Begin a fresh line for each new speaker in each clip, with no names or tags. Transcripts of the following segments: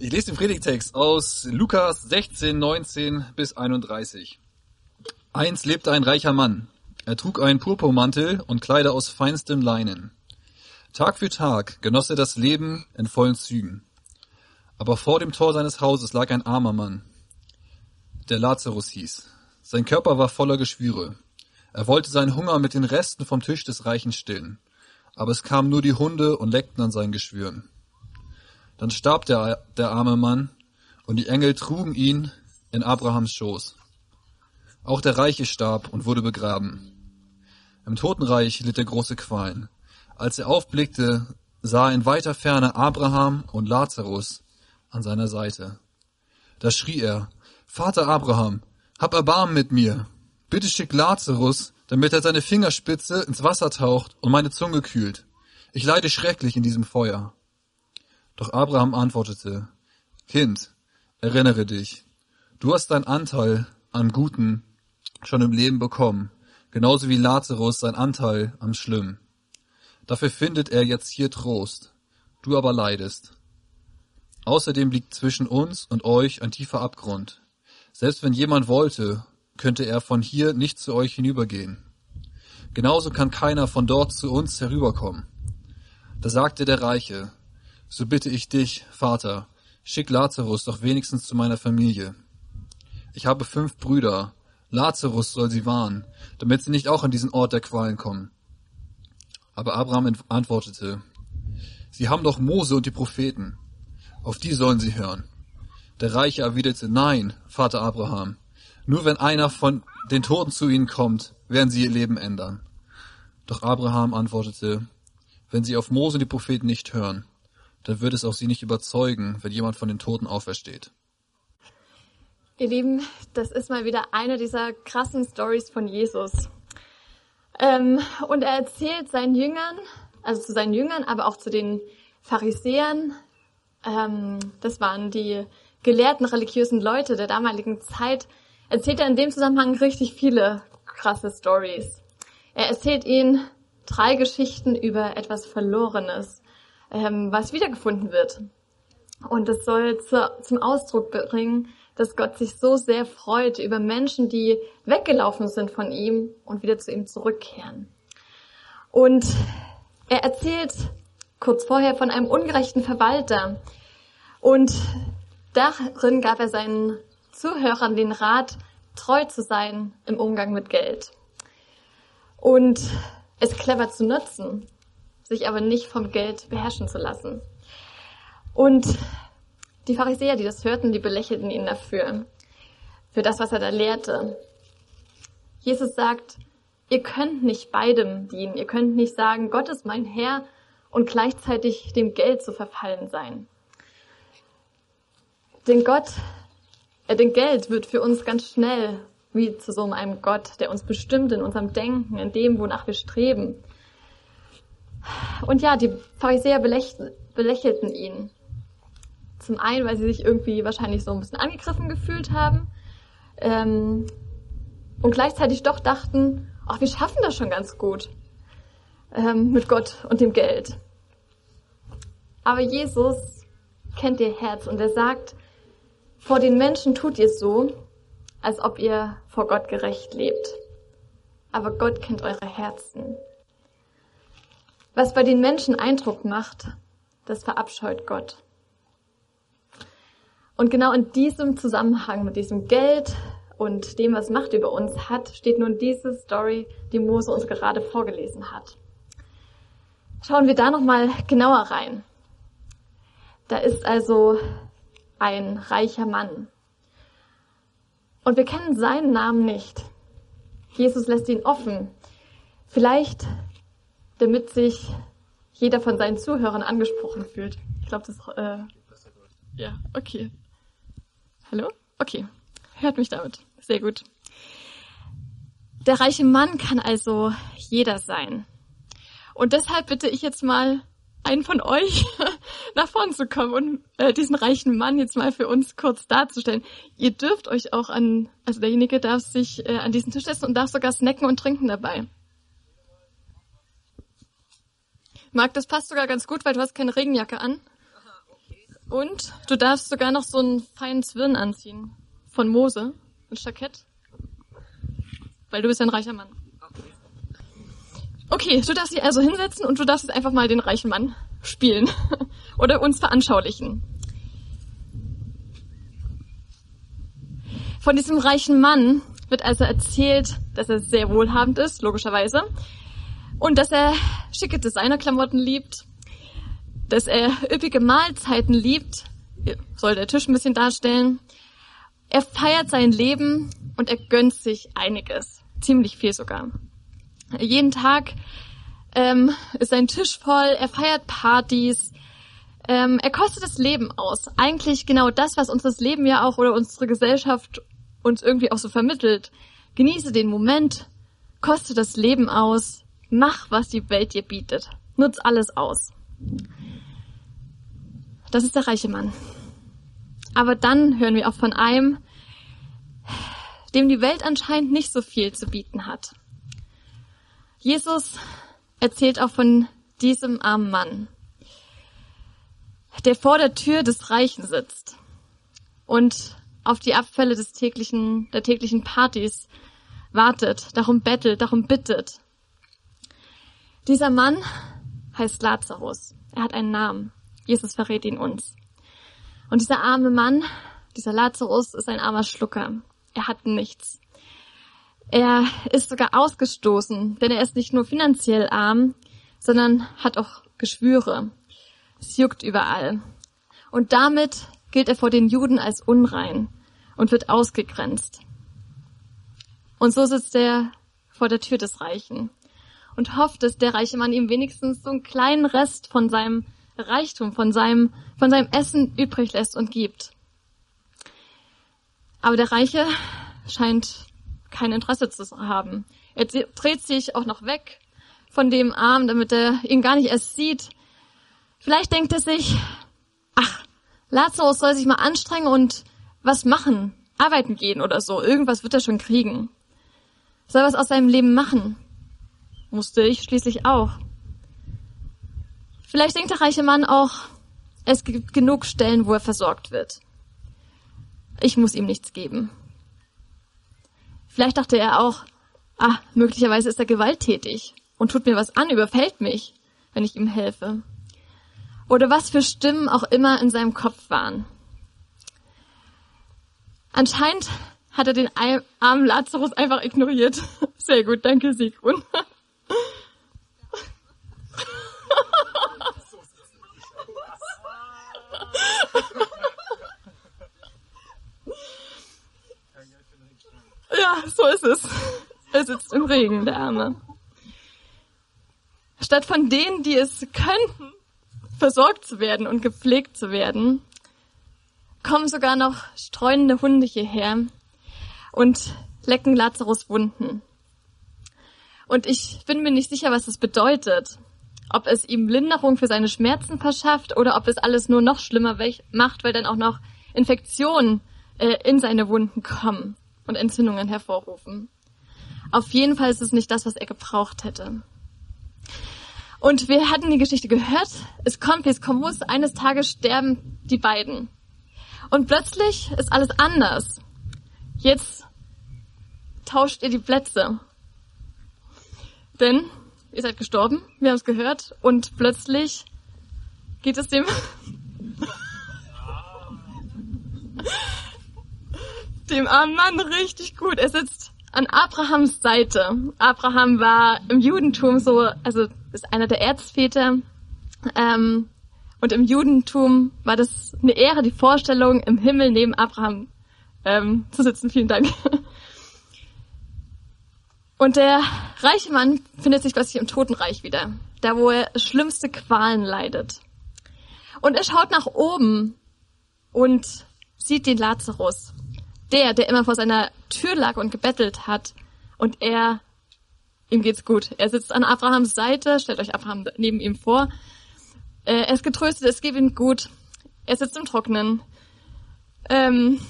Ich lese den Predigtext aus Lukas 16, 19 bis 31. Eins lebte ein reicher Mann. Er trug einen Purpurmantel und Kleider aus feinstem Leinen. Tag für Tag genoss er das Leben in vollen Zügen. Aber vor dem Tor seines Hauses lag ein armer Mann, der Lazarus hieß. Sein Körper war voller Geschwüre. Er wollte seinen Hunger mit den Resten vom Tisch des Reichen stillen. Aber es kamen nur die Hunde und leckten an seinen Geschwüren. Dann starb der, der arme Mann, und die Engel trugen ihn in Abrahams Schoß. Auch der Reiche starb und wurde begraben. Im Totenreich litt er große Qualen. Als er aufblickte, sah er in weiter Ferne Abraham und Lazarus an seiner Seite. Da schrie er, Vater Abraham, hab Erbarmen mit mir. Bitte schick Lazarus, damit er seine Fingerspitze ins Wasser taucht und meine Zunge kühlt. Ich leide schrecklich in diesem Feuer. Doch Abraham antwortete, Kind, erinnere dich, du hast deinen Anteil an Guten schon im Leben bekommen, genauso wie Lazarus sein Anteil am Schlimmen. Dafür findet er jetzt hier Trost, du aber leidest. Außerdem liegt zwischen uns und euch ein tiefer Abgrund. Selbst wenn jemand wollte, könnte er von hier nicht zu euch hinübergehen. Genauso kann keiner von dort zu uns herüberkommen. Da sagte der Reiche, so bitte ich dich, Vater, schick Lazarus doch wenigstens zu meiner Familie. Ich habe fünf Brüder, Lazarus soll sie warnen, damit sie nicht auch an diesen Ort der Qualen kommen. Aber Abraham antwortete, Sie haben doch Mose und die Propheten, auf die sollen sie hören. Der Reiche erwiderte, Nein, Vater Abraham, nur wenn einer von den Toten zu ihnen kommt, werden sie ihr Leben ändern. Doch Abraham antwortete, wenn sie auf Mose und die Propheten nicht hören, dann wird es auch sie nicht überzeugen, wenn jemand von den Toten aufersteht.
Ihr Lieben, das ist mal wieder eine dieser krassen Stories von Jesus. Ähm, und er erzählt seinen Jüngern, also zu seinen Jüngern, aber auch zu den Pharisäern, ähm, das waren die gelehrten religiösen Leute der damaligen Zeit, erzählt er in dem Zusammenhang richtig viele krasse Stories. Er erzählt ihnen drei Geschichten über etwas Verlorenes, ähm, was wiedergefunden wird. Und es soll zu, zum Ausdruck bringen, dass Gott sich so sehr freut über Menschen, die weggelaufen sind von ihm und wieder zu ihm zurückkehren. Und er erzählt kurz vorher von einem ungerechten Verwalter. Und darin gab er seinen Zuhörern den Rat, treu zu sein im Umgang mit Geld. Und es clever zu nutzen, sich aber nicht vom Geld beherrschen zu lassen. Und die Pharisäer, die das hörten, die belächelten ihn dafür, für das, was er da lehrte. Jesus sagt, ihr könnt nicht beidem dienen. Ihr könnt nicht sagen, Gott ist mein Herr und gleichzeitig dem Geld zu verfallen sein. Denn Gott äh, denn Geld wird für uns ganz schnell wie zu so einem Gott, der uns bestimmt in unserem Denken, in dem, wonach wir streben. Und ja, die Pharisäer belächelten ihn. Zum einen, weil sie sich irgendwie wahrscheinlich so ein bisschen angegriffen gefühlt haben ähm, und gleichzeitig doch dachten, ach, wir schaffen das schon ganz gut ähm, mit Gott und dem Geld. Aber Jesus kennt ihr Herz und er sagt, vor den Menschen tut ihr so, als ob ihr vor Gott gerecht lebt. Aber Gott kennt eure Herzen. Was bei den Menschen Eindruck macht, das verabscheut Gott. Und genau in diesem Zusammenhang mit diesem Geld und dem, was Macht über uns hat, steht nun diese Story, die Mose uns gerade vorgelesen hat. Schauen wir da nochmal genauer rein. Da ist also ein reicher Mann. Und wir kennen seinen Namen nicht. Jesus lässt ihn offen. Vielleicht, damit sich jeder von seinen Zuhörern angesprochen fühlt. Ich glaube, das. Äh, ja, okay. Hallo? Okay. Hört mich damit. Sehr gut. Der reiche Mann kann also jeder sein. Und deshalb bitte ich jetzt mal einen von euch nach vorn zu kommen und äh, diesen reichen Mann jetzt mal für uns kurz darzustellen. Ihr dürft euch auch an, also derjenige darf sich äh, an diesen Tisch setzen und darf sogar snacken und trinken dabei. Marc, das passt sogar ganz gut, weil du hast keine Regenjacke an. Und du darfst sogar noch so einen feinen Zwirn anziehen. Von Mose. Ein Stackett. Weil du bist ja ein reicher Mann. Okay, du darfst dich also hinsetzen und du darfst jetzt einfach mal den reichen Mann spielen. Oder uns veranschaulichen. Von diesem reichen Mann wird also erzählt, dass er sehr wohlhabend ist, logischerweise. Und dass er schicke Designerklamotten liebt, dass er üppige Mahlzeiten liebt, soll der Tisch ein bisschen darstellen. Er feiert sein Leben und er gönnt sich einiges, ziemlich viel sogar. Jeden Tag ähm, ist sein Tisch voll, er feiert Partys, ähm, er kostet das Leben aus. Eigentlich genau das, was uns das Leben ja auch oder unsere Gesellschaft uns irgendwie auch so vermittelt. Genieße den Moment, koste das Leben aus, mach, was die Welt dir bietet. Nutz alles aus. Das ist der reiche Mann. Aber dann hören wir auch von einem, dem die Welt anscheinend nicht so viel zu bieten hat. Jesus erzählt auch von diesem armen Mann, der vor der Tür des Reichen sitzt und auf die Abfälle des täglichen, der täglichen Partys wartet, darum bettelt, darum bittet. Dieser Mann heißt Lazarus. Er hat einen Namen. Jesus verrät ihn uns. Und dieser arme Mann, dieser Lazarus, ist ein armer Schlucker. Er hat nichts. Er ist sogar ausgestoßen, denn er ist nicht nur finanziell arm, sondern hat auch Geschwüre. Es juckt überall. Und damit gilt er vor den Juden als unrein und wird ausgegrenzt. Und so sitzt er vor der Tür des Reichen und hofft, dass der reiche Mann ihm wenigstens so einen kleinen Rest von seinem Reichtum, von seinem, von seinem Essen übrig lässt und gibt. Aber der Reiche scheint kein Interesse zu haben. Er dreht sich auch noch weg von dem Arm, damit er ihn gar nicht erst sieht. Vielleicht denkt er sich, ach, Lazarus soll sich mal anstrengen und was machen, arbeiten gehen oder so. Irgendwas wird er schon kriegen. Soll was aus seinem Leben machen. Musste ich schließlich auch. Vielleicht denkt der reiche Mann auch, es gibt genug Stellen, wo er versorgt wird. Ich muss ihm nichts geben. Vielleicht dachte er auch, ah, möglicherweise ist er gewalttätig und tut mir was an, überfällt mich, wenn ich ihm helfe. Oder was für Stimmen auch immer in seinem Kopf waren. Anscheinend hat er den armen Lazarus einfach ignoriert. Sehr gut, danke Sigrun. Ja, so ist es. Er sitzt im Regen, der Arme. Statt von denen, die es könnten, versorgt zu werden und gepflegt zu werden, kommen sogar noch streunende Hunde hierher und lecken Lazarus Wunden. Und ich bin mir nicht sicher, was das bedeutet. Ob es ihm Linderung für seine Schmerzen verschafft oder ob es alles nur noch schlimmer macht, weil dann auch noch Infektionen äh, in seine Wunden kommen und Entzündungen hervorrufen. Auf jeden Fall ist es nicht das, was er gebraucht hätte. Und wir hatten die Geschichte gehört. Es kommt, wie es kommen muss. Eines Tages sterben die beiden. Und plötzlich ist alles anders. Jetzt tauscht ihr die Plätze. Denn ihr seid gestorben, wir haben es gehört, und plötzlich geht es dem dem armen Mann richtig gut. Er sitzt an Abrahams Seite. Abraham war im Judentum so, also ist einer der Erzväter. Ähm, und im Judentum war das eine Ehre, die Vorstellung, im Himmel neben Abraham ähm, zu sitzen. Vielen Dank. Und der reiche Mann findet sich plötzlich im Totenreich wieder, da wo er schlimmste Qualen leidet. Und er schaut nach oben und sieht den Lazarus der, der immer vor seiner Tür lag und gebettelt hat. Und er, ihm geht's gut. Er sitzt an Abrahams Seite, stellt euch Abraham neben ihm vor. Äh, er ist getröstet, es geht ihm gut. Er sitzt im Trocknen. Ähm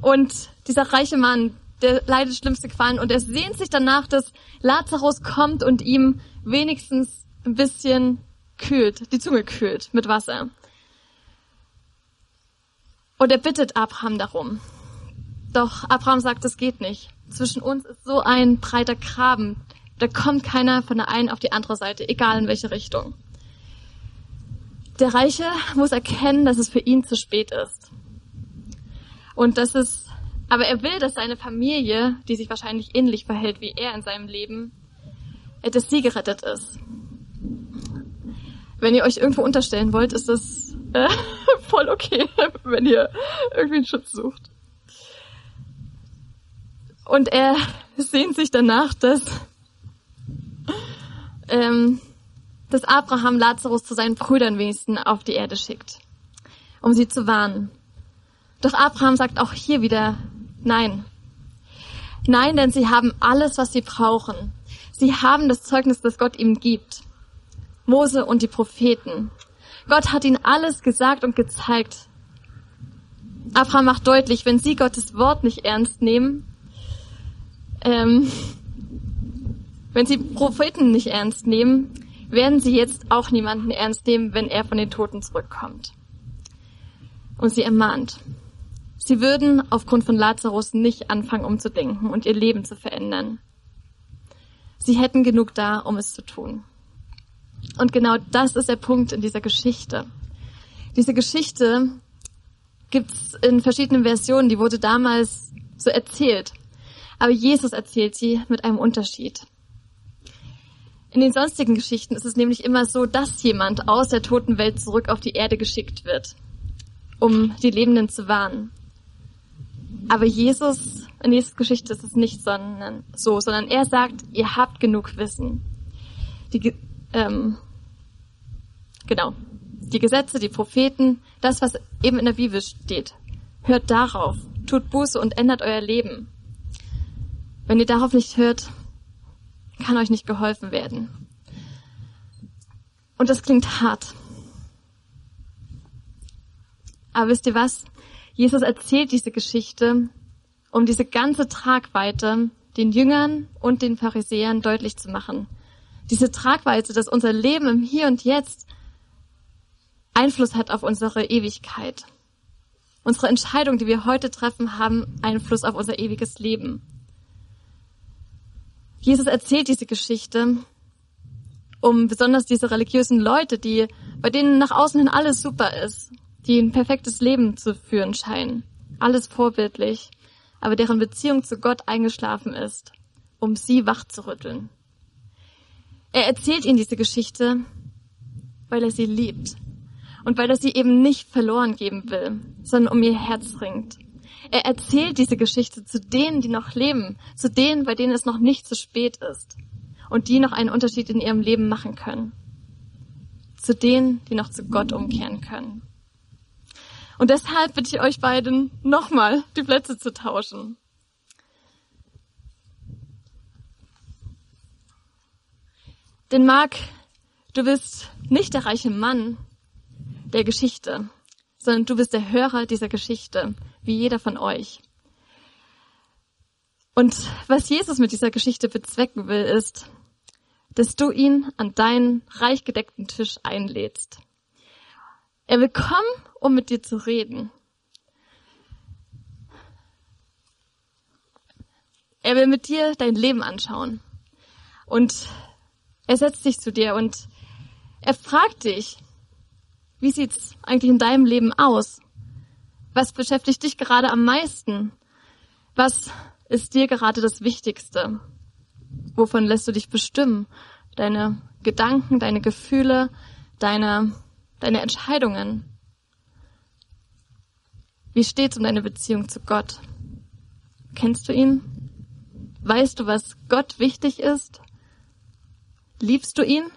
und dieser reiche Mann, der leidet schlimmste Qualen und er sehnt sich danach, dass Lazarus kommt und ihm wenigstens ein bisschen kühlt, die Zunge kühlt mit Wasser. Und er bittet Abraham darum. Doch Abraham sagt, es geht nicht. Zwischen uns ist so ein breiter Graben. Da kommt keiner von der einen auf die andere Seite, egal in welche Richtung. Der Reiche muss erkennen, dass es für ihn zu spät ist. Und das ist, aber er will, dass seine Familie, die sich wahrscheinlich ähnlich verhält wie er in seinem Leben, dass sie gerettet ist. Wenn ihr euch irgendwo unterstellen wollt, ist das äh, voll okay, wenn ihr irgendwie einen Schutz sucht. Und er sehnt sich danach, dass, ähm, dass Abraham Lazarus zu seinen Brüdern wenigstens auf die Erde schickt, um sie zu warnen. Doch Abraham sagt auch hier wieder Nein. Nein, denn sie haben alles, was sie brauchen. Sie haben das Zeugnis, das Gott ihm gibt. Mose und die Propheten. Gott hat ihnen alles gesagt und gezeigt. Abraham macht deutlich, wenn sie Gottes Wort nicht ernst nehmen, ähm, wenn sie Propheten nicht ernst nehmen, werden sie jetzt auch niemanden ernst nehmen, wenn er von den Toten zurückkommt. Und sie ermahnt. Sie würden aufgrund von Lazarus nicht anfangen umzudenken und ihr Leben zu verändern. Sie hätten genug da, um es zu tun. Und genau das ist der Punkt in dieser Geschichte. Diese Geschichte gibt's in verschiedenen Versionen, die wurde damals so erzählt. Aber Jesus erzählt sie mit einem Unterschied. In den sonstigen Geschichten ist es nämlich immer so, dass jemand aus der toten Welt zurück auf die Erde geschickt wird, um die Lebenden zu warnen. Aber Jesus, in dieser Geschichte ist es nicht sondern, so, sondern er sagt, ihr habt genug Wissen. Die, ähm, genau. Die Gesetze, die Propheten, das, was eben in der Bibel steht. Hört darauf, tut Buße und ändert euer Leben. Wenn ihr darauf nicht hört, kann euch nicht geholfen werden. Und das klingt hart. Aber wisst ihr was? Jesus erzählt diese Geschichte, um diese ganze Tragweite den Jüngern und den Pharisäern deutlich zu machen. Diese Tragweite, dass unser Leben im Hier und Jetzt Einfluss hat auf unsere Ewigkeit. Unsere Entscheidungen, die wir heute treffen, haben Einfluss auf unser ewiges Leben. Jesus erzählt diese Geschichte, um besonders diese religiösen Leute, die, bei denen nach außen hin alles super ist, die ein perfektes Leben zu führen scheinen, alles vorbildlich, aber deren Beziehung zu Gott eingeschlafen ist, um sie wach zu rütteln. Er erzählt ihnen diese Geschichte, weil er sie liebt und weil er sie eben nicht verloren geben will, sondern um ihr Herz ringt. Er erzählt diese Geschichte zu denen, die noch leben, zu denen, bei denen es noch nicht zu spät ist und die noch einen Unterschied in ihrem Leben machen können, zu denen, die noch zu Gott umkehren können. Und deshalb bitte ich euch beiden nochmal die Plätze zu tauschen. Denn Marc, du bist nicht der reiche Mann der Geschichte, sondern du bist der Hörer dieser Geschichte, wie jeder von euch. Und was Jesus mit dieser Geschichte bezwecken will, ist, dass du ihn an deinen reich gedeckten Tisch einlädst. Er will kommen, um mit dir zu reden. Er will mit dir dein Leben anschauen. Und er setzt sich zu dir und er fragt dich, wie sieht's eigentlich in deinem Leben aus? Was beschäftigt dich gerade am meisten? Was ist dir gerade das Wichtigste? Wovon lässt du dich bestimmen? Deine Gedanken, deine Gefühle, deine, deine Entscheidungen? Wie steht's um deine Beziehung zu Gott? Kennst du ihn? Weißt du, was Gott wichtig ist? Liebst du ihn?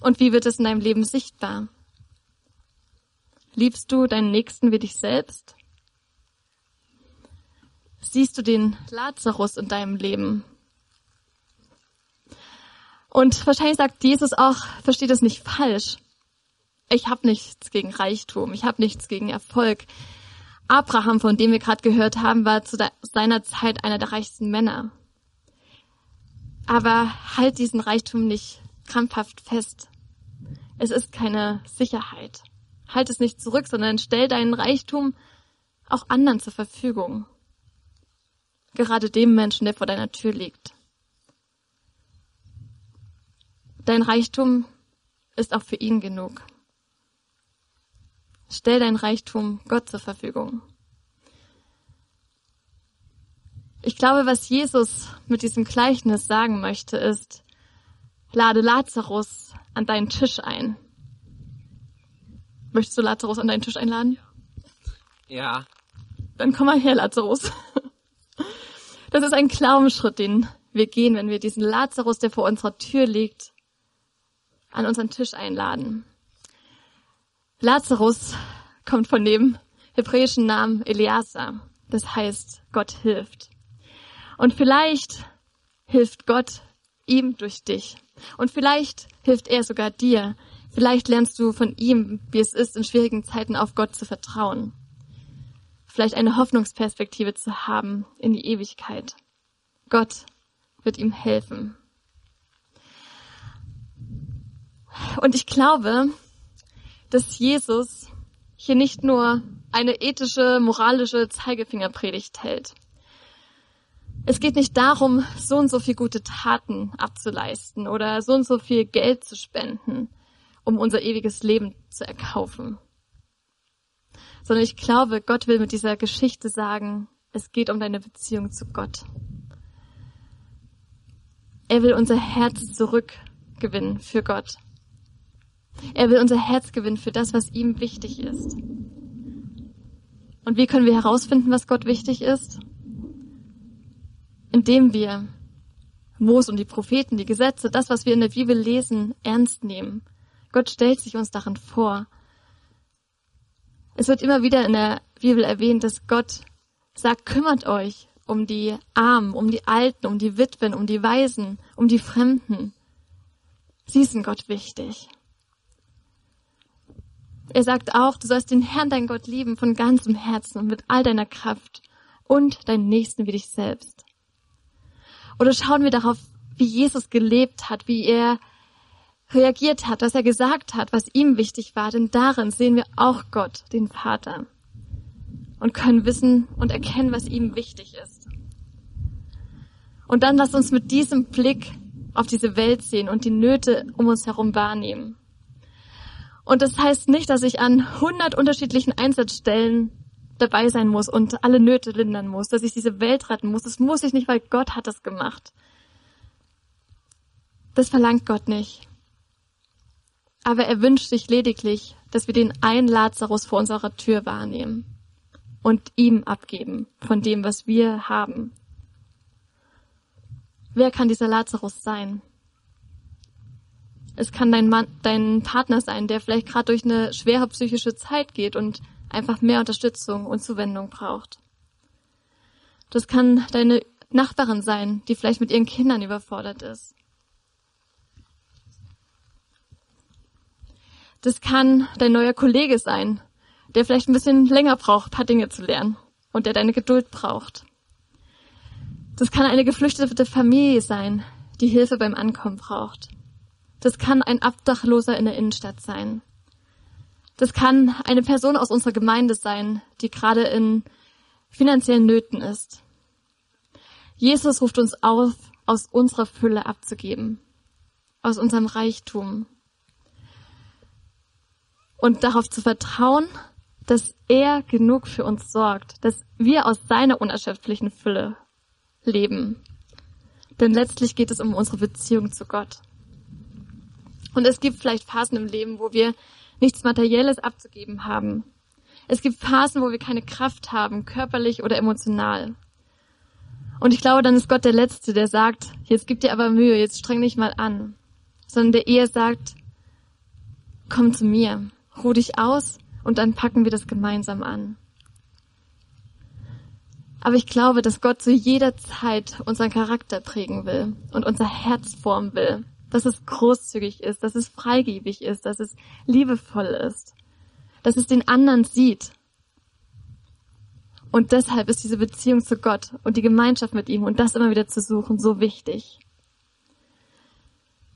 Und wie wird es in deinem Leben sichtbar? Liebst du deinen Nächsten wie dich selbst? Siehst du den Lazarus in deinem Leben? Und wahrscheinlich sagt Jesus auch, versteht es nicht falsch. Ich habe nichts gegen Reichtum, ich habe nichts gegen Erfolg. Abraham, von dem wir gerade gehört haben, war zu seiner Zeit einer der reichsten Männer. Aber halt diesen Reichtum nicht krampfhaft fest. Es ist keine Sicherheit. Halt es nicht zurück, sondern stell deinen Reichtum auch anderen zur Verfügung. Gerade dem Menschen, der vor deiner Tür liegt. Dein Reichtum ist auch für ihn genug. Stell dein Reichtum Gott zur Verfügung. Ich glaube, was Jesus mit diesem Gleichnis sagen möchte, ist, lade Lazarus an deinen Tisch ein. Möchtest du Lazarus an deinen Tisch einladen?
Ja.
Dann komm mal her, Lazarus. Das ist ein Glaubensschritt, den wir gehen, wenn wir diesen Lazarus, der vor unserer Tür liegt, an unseren Tisch einladen. Lazarus kommt von dem hebräischen Namen Eliasa. Das heißt, Gott hilft. Und vielleicht hilft Gott ihm durch dich. Und vielleicht hilft er sogar dir. Vielleicht lernst du von ihm, wie es ist, in schwierigen Zeiten auf Gott zu vertrauen. Vielleicht eine Hoffnungsperspektive zu haben in die Ewigkeit. Gott wird ihm helfen. Und ich glaube, dass Jesus hier nicht nur eine ethische, moralische Zeigefingerpredigt hält. Es geht nicht darum, so und so viel gute Taten abzuleisten oder so und so viel Geld zu spenden, um unser ewiges Leben zu erkaufen. Sondern ich glaube, Gott will mit dieser Geschichte sagen, es geht um deine Beziehung zu Gott. Er will unser Herz zurückgewinnen für Gott. Er will unser Herz gewinnen für das, was ihm wichtig ist. Und wie können wir herausfinden, was Gott wichtig ist? Indem wir Mose und die Propheten, die Gesetze, das, was wir in der Bibel lesen, ernst nehmen. Gott stellt sich uns darin vor. Es wird immer wieder in der Bibel erwähnt, dass Gott sagt, kümmert euch um die Armen, um die Alten, um die Witwen, um die Waisen, um die Fremden. Sie sind Gott wichtig. Er sagt auch, du sollst den Herrn, dein Gott, lieben von ganzem Herzen und mit all deiner Kraft und deinen Nächsten wie dich selbst. Oder schauen wir darauf, wie Jesus gelebt hat, wie er reagiert hat, was er gesagt hat, was ihm wichtig war, denn darin sehen wir auch Gott, den Vater, und können wissen und erkennen, was ihm wichtig ist. Und dann lass uns mit diesem Blick auf diese Welt sehen und die Nöte um uns herum wahrnehmen. Und das heißt nicht, dass ich an hundert unterschiedlichen Einsatzstellen dabei sein muss und alle Nöte lindern muss, dass ich diese Welt retten muss. Das muss ich nicht, weil Gott hat das gemacht. Das verlangt Gott nicht. Aber er wünscht sich lediglich, dass wir den einen Lazarus vor unserer Tür wahrnehmen und ihm abgeben von dem, was wir haben. Wer kann dieser Lazarus sein? Es kann dein Mann, dein Partner sein, der vielleicht gerade durch eine schwere psychische Zeit geht und einfach mehr Unterstützung und Zuwendung braucht. Das kann deine Nachbarin sein, die vielleicht mit ihren Kindern überfordert ist. Das kann dein neuer Kollege sein, der vielleicht ein bisschen länger braucht, paar Dinge zu lernen und der deine Geduld braucht. Das kann eine geflüchtete Familie sein, die Hilfe beim Ankommen braucht. Das kann ein Abdachloser in der Innenstadt sein. Das kann eine Person aus unserer Gemeinde sein, die gerade in finanziellen Nöten ist. Jesus ruft uns auf, aus unserer Fülle abzugeben, aus unserem Reichtum und darauf zu vertrauen, dass er genug für uns sorgt, dass wir aus seiner unerschöpflichen Fülle leben. Denn letztlich geht es um unsere Beziehung zu Gott. Und es gibt vielleicht Phasen im Leben, wo wir nichts Materielles abzugeben haben. Es gibt Phasen, wo wir keine Kraft haben, körperlich oder emotional. Und ich glaube, dann ist Gott der Letzte, der sagt, jetzt gib dir aber Mühe, jetzt streng dich mal an. Sondern der eher sagt, komm zu mir, ruh dich aus und dann packen wir das gemeinsam an. Aber ich glaube, dass Gott zu jeder Zeit unseren Charakter prägen will und unser Herz formen will dass es großzügig ist, dass es freigebig ist, dass es liebevoll ist, dass es den anderen sieht. Und deshalb ist diese Beziehung zu Gott und die Gemeinschaft mit ihm und das immer wieder zu suchen so wichtig.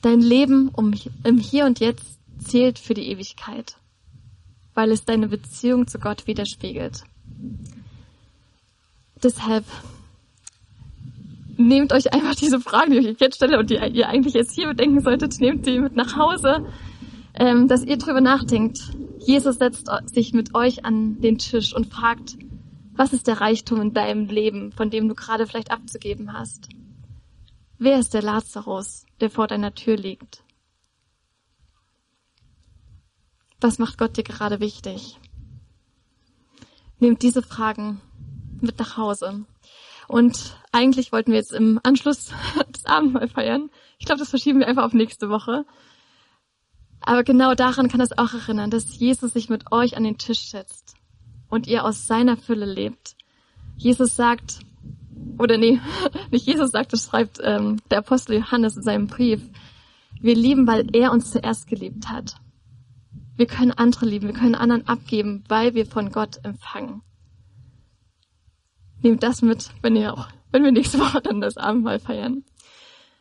Dein Leben um, im Hier und Jetzt zählt für die Ewigkeit, weil es deine Beziehung zu Gott widerspiegelt. Deshalb nehmt euch einfach diese Fragen, die ich euch jetzt stelle und die ihr eigentlich jetzt hier bedenken solltet, nehmt die mit nach Hause, ähm, dass ihr drüber nachdenkt. Jesus setzt sich mit euch an den Tisch und fragt, was ist der Reichtum in deinem Leben, von dem du gerade vielleicht abzugeben hast? Wer ist der Lazarus, der vor deiner Tür liegt? Was macht Gott dir gerade wichtig? Nehmt diese Fragen mit nach Hause. Und eigentlich wollten wir jetzt im Anschluss das Abendmahl feiern. Ich glaube, das verschieben wir einfach auf nächste Woche. Aber genau daran kann es auch erinnern, dass Jesus sich mit euch an den Tisch setzt und ihr aus seiner Fülle lebt. Jesus sagt, oder nee, nicht Jesus sagt, das schreibt ähm, der Apostel Johannes in seinem Brief, wir lieben, weil er uns zuerst geliebt hat. Wir können andere lieben, wir können anderen abgeben, weil wir von Gott empfangen. Nehmt das mit, wenn ihr auch, wenn wir nächste Woche dann das Abendmahl feiern.